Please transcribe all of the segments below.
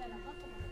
Gracias.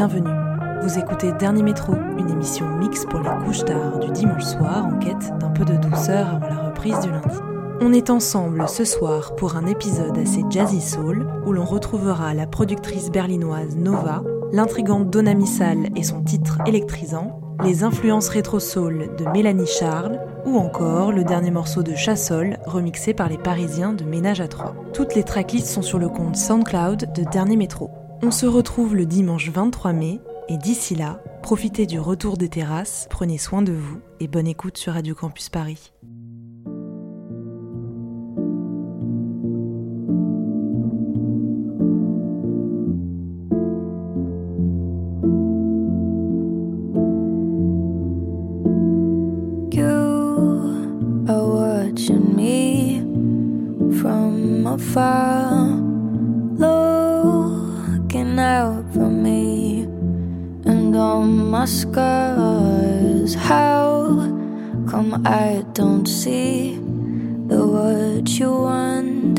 Bienvenus. Vous écoutez Dernier Métro, une émission mixte pour les couches tard du dimanche soir en quête d'un peu de douceur avant la reprise du lundi. On est ensemble ce soir pour un épisode assez jazzy soul où l'on retrouvera la productrice berlinoise Nova, l'intrigante Donna Missal et son titre électrisant, les influences rétro-soul de Mélanie Charles ou encore le dernier morceau de Chassol remixé par les Parisiens de Ménage à Trois. Toutes les tracklists sont sur le compte SoundCloud de Dernier Métro. On se retrouve le dimanche 23 mai et d'ici là, profitez du retour des terrasses, prenez soin de vous et bonne écoute sur Radio Campus Paris. Out for me and all my scars. How come I don't see that what you want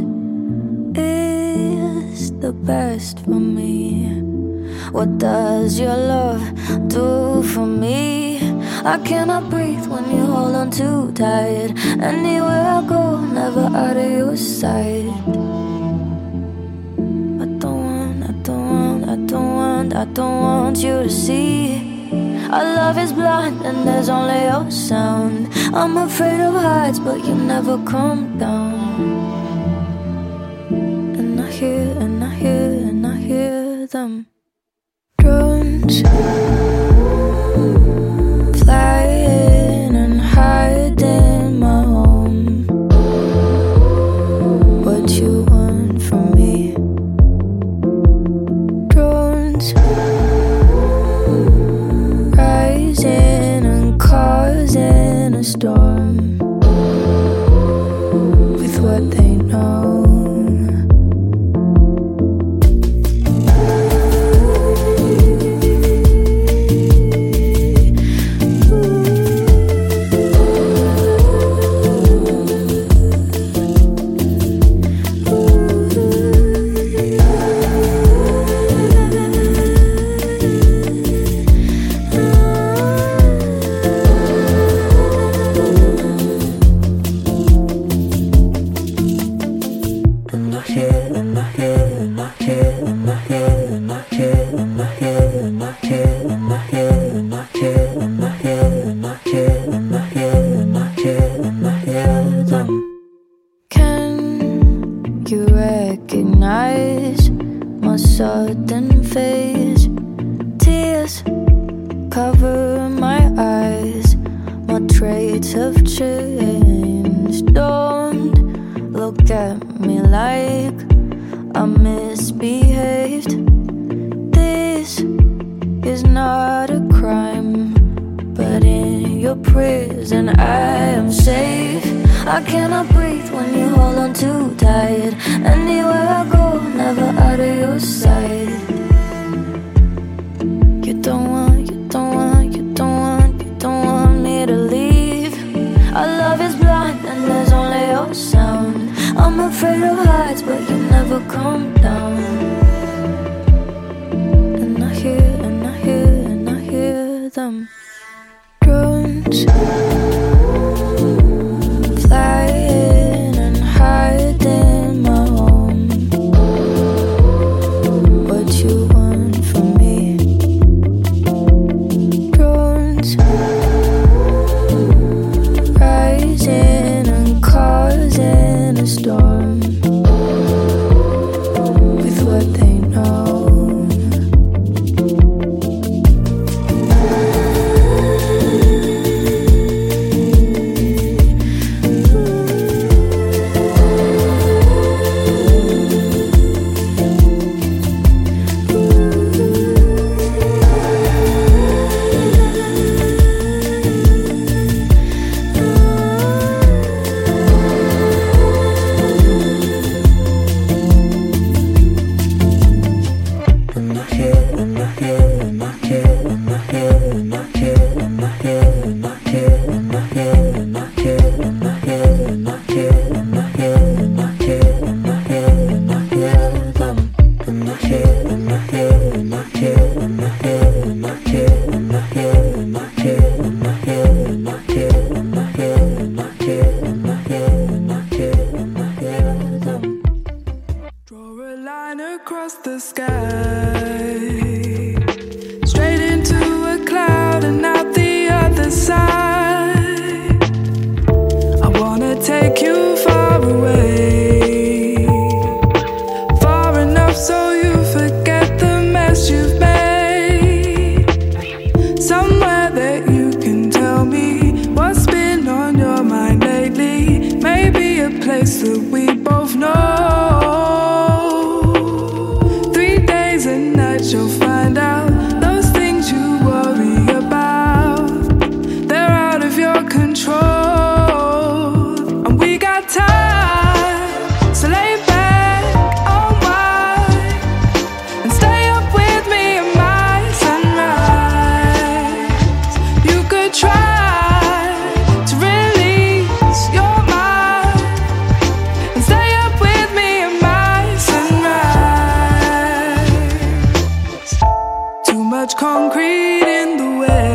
is the best for me? What does your love do for me? I cannot breathe when you hold on too tight. Anywhere I go, never out of your sight. I don't want, I don't want you to see. Our love is blind and there's only your sound. I'm afraid of heights, but you never come down. And I hear, and I hear, and I hear them drones door. in my head, in my head, in my head. much concrete in the way.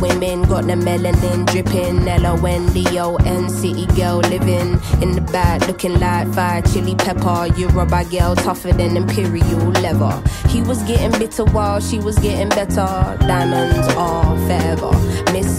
Women got the melanin dripping. L-O-N-D-O-N city girl living in the back looking like fire chili pepper. Yoruba girl tougher than imperial leather. He was getting bitter while she was getting better. Diamonds are forever.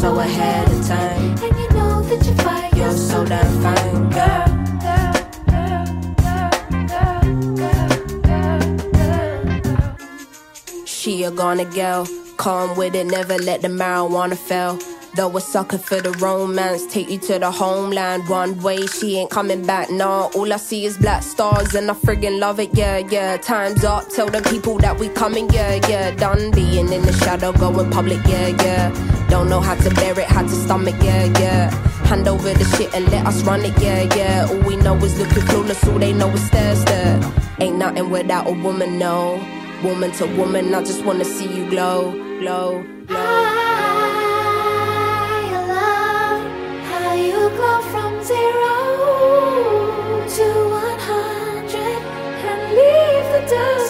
So ahead of time. and you know that you fight. You're so damn fine, girl. She a gonna girl, calm with it, never let the marijuana fail. Though a sucker for the romance, take you to the homeland. One way, she ain't coming back, nah. All I see is black stars, and I friggin' love it, yeah, yeah. Time's up, tell the people that we coming, yeah, yeah. Done being in the shadow, going public, yeah, yeah. Don't know how to bear it, how to stomach, yeah, yeah. Hand over the shit and let us run it, yeah, yeah. All we know is looking clueless, all they know is stare, stare. Ain't nothing without a woman, no. Woman to woman, I just wanna see you glow, glow, glow. I love how you go from zero to one hundred and leave the dust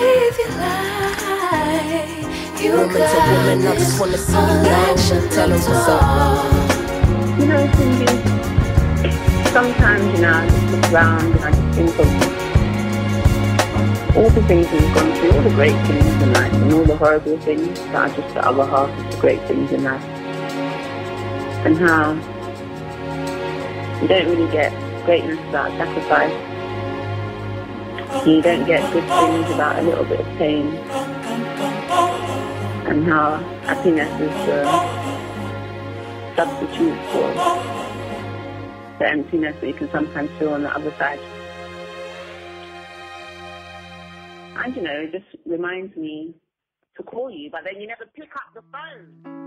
with your light. You Woman to got woman, I just wanna see you all glow. action, Tell 'em what's up. You know, Cindy, sometimes, you know, I just look around and I just think of all the things we've gone through, all the great things in life, and all the horrible things that are just the other half of the great things in life. And how you don't really get greatness without sacrifice. You don't get good things without a little bit of pain. And how happiness is the substitute for the emptiness that you can sometimes feel on the other side. And you know, it just reminds me to call you, but then you never pick up the phone.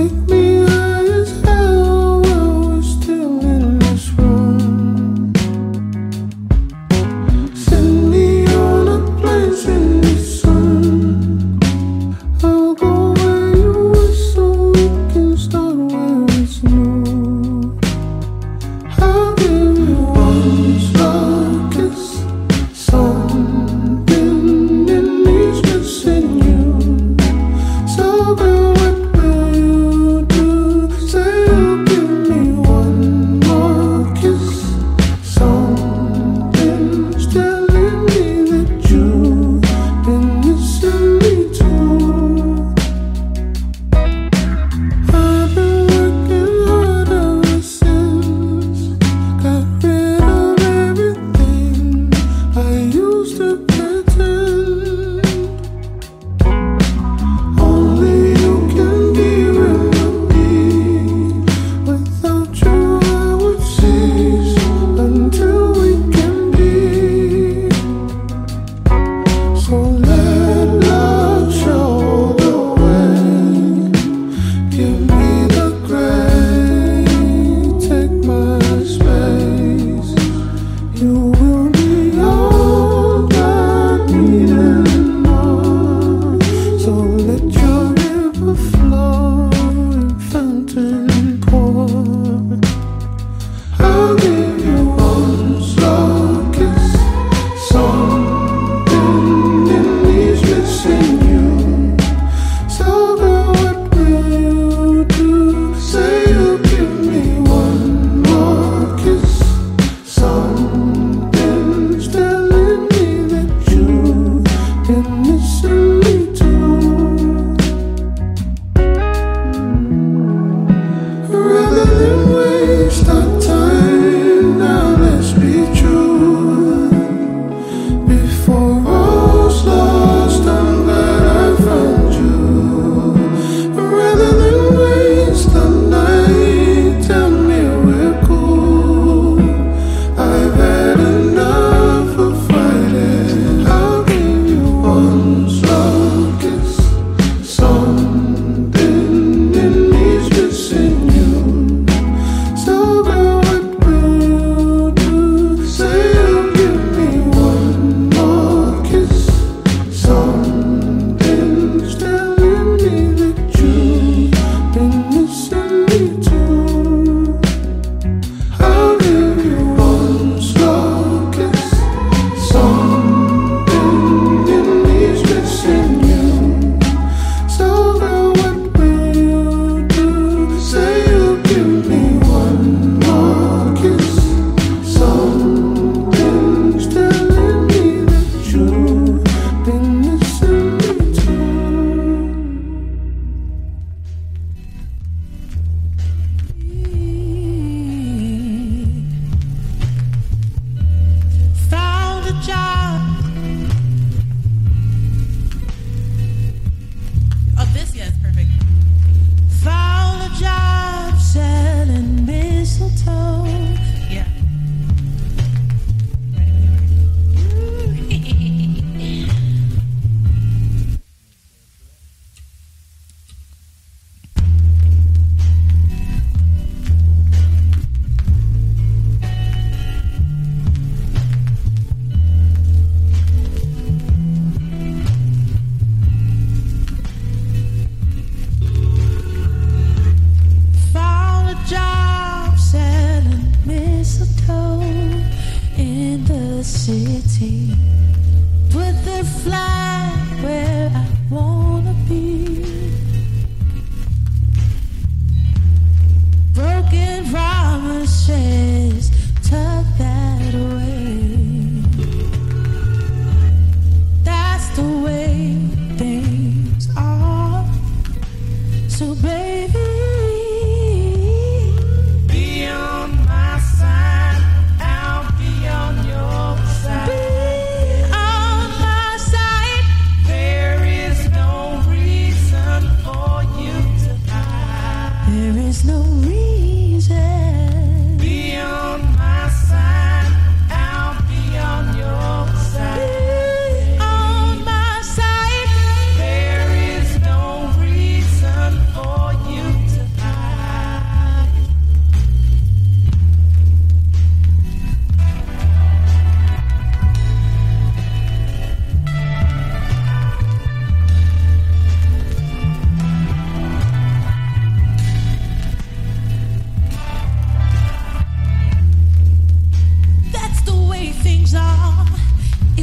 make me.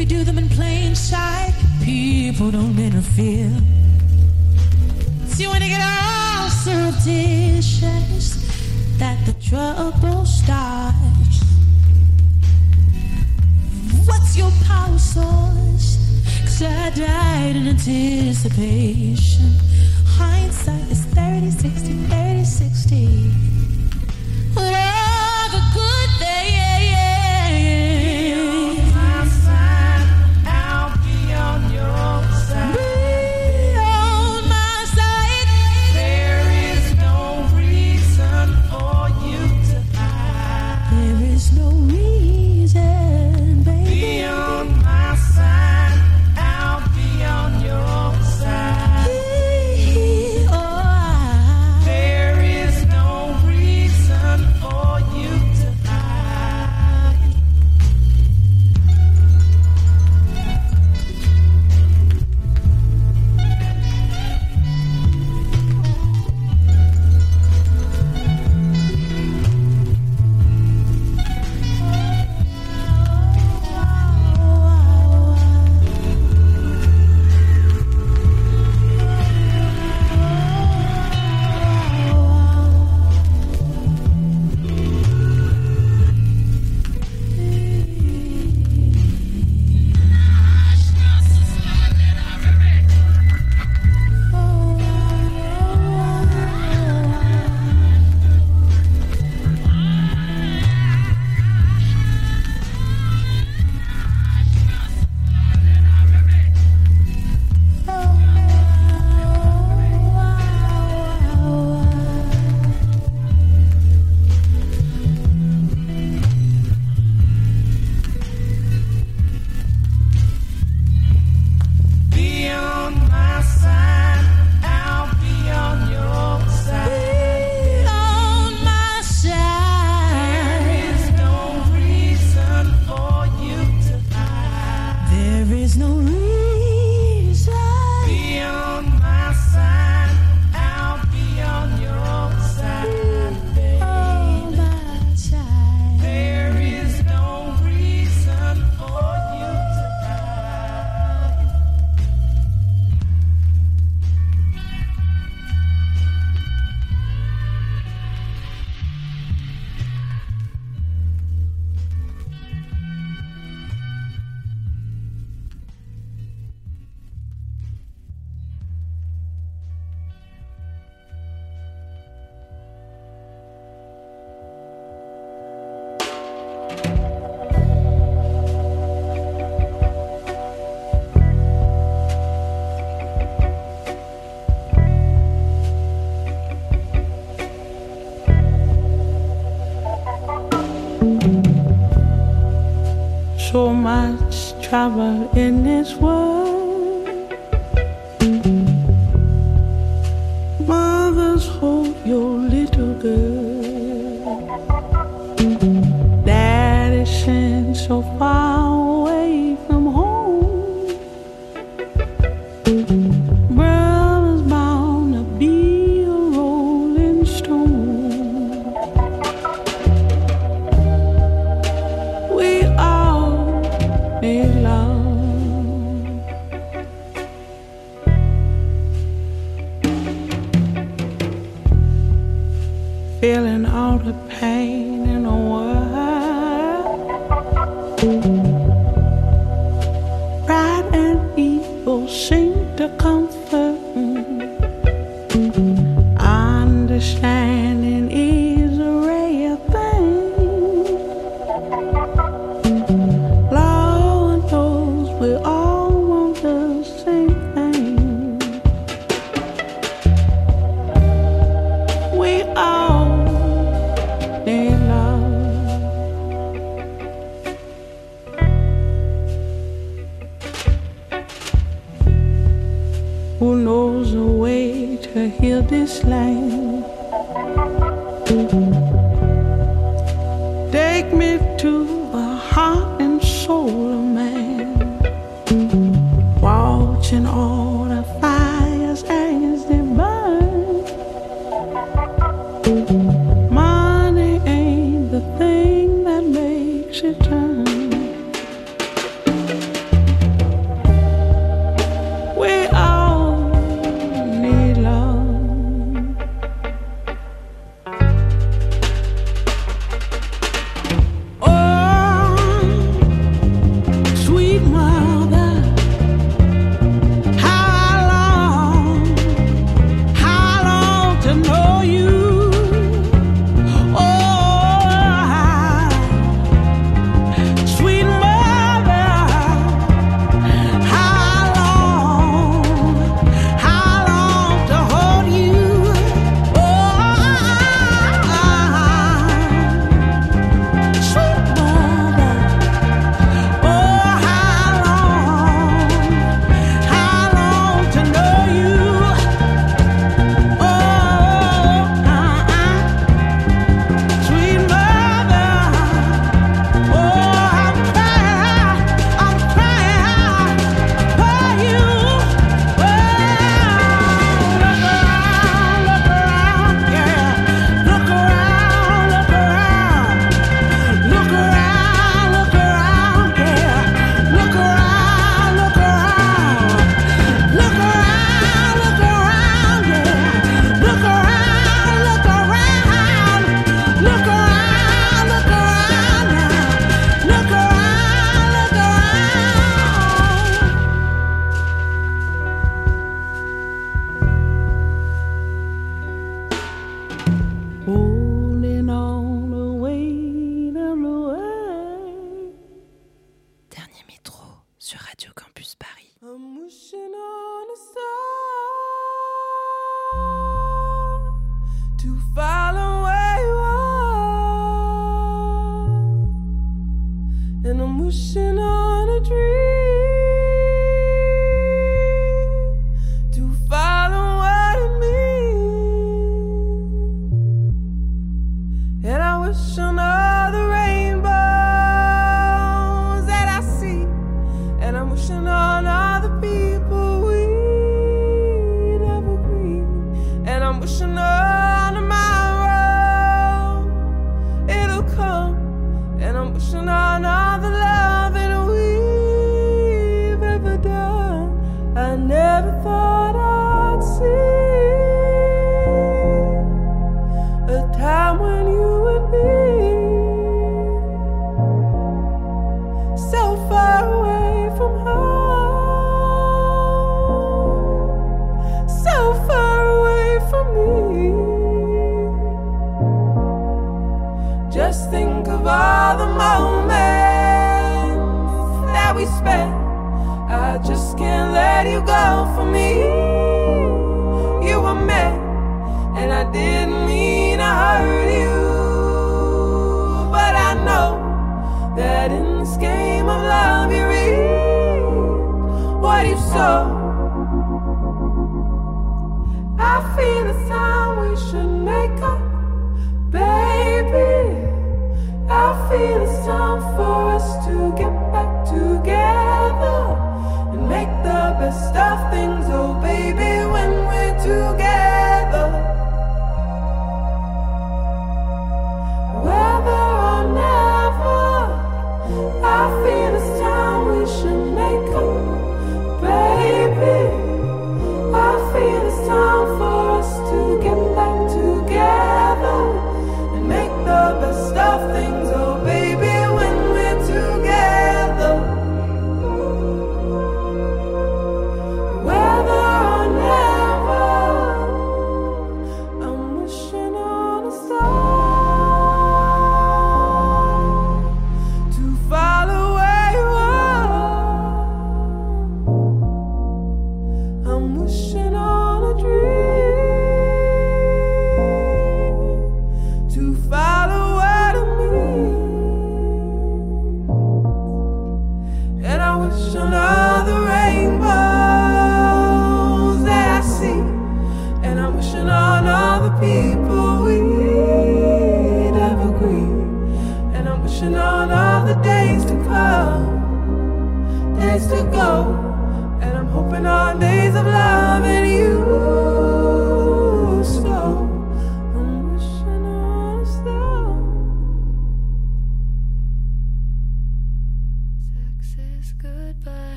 we do them in plain sight, people don't interfere. See, when they get all surreptitious, that the trouble starts. What's your power source? Cause I died in anticipation. Hindsight is 30, 60, 30, 60. All the good they trouble in this world.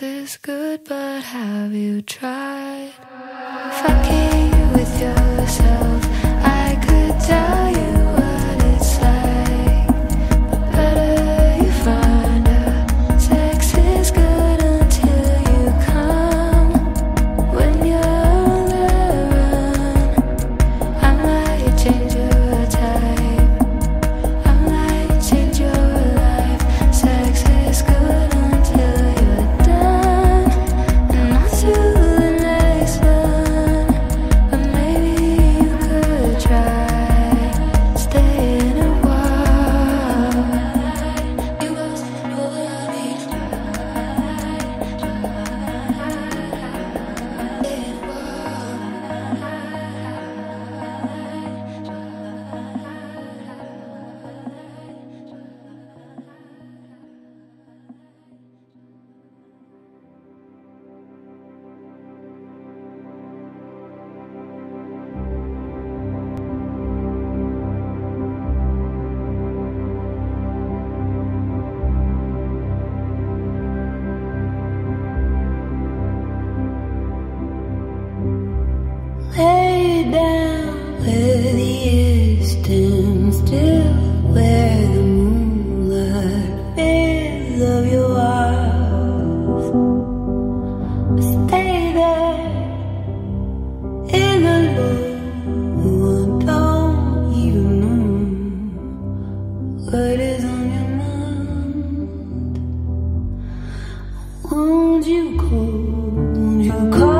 This is good, but have you tried fucking with yourself? I could tell. Won't you call? Won't you call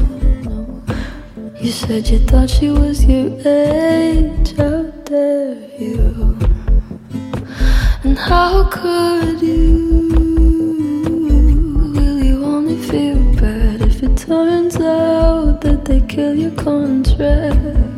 said you thought she was your age, how dare you? And how could you? Will you only feel bad if it turns out that they kill your contract?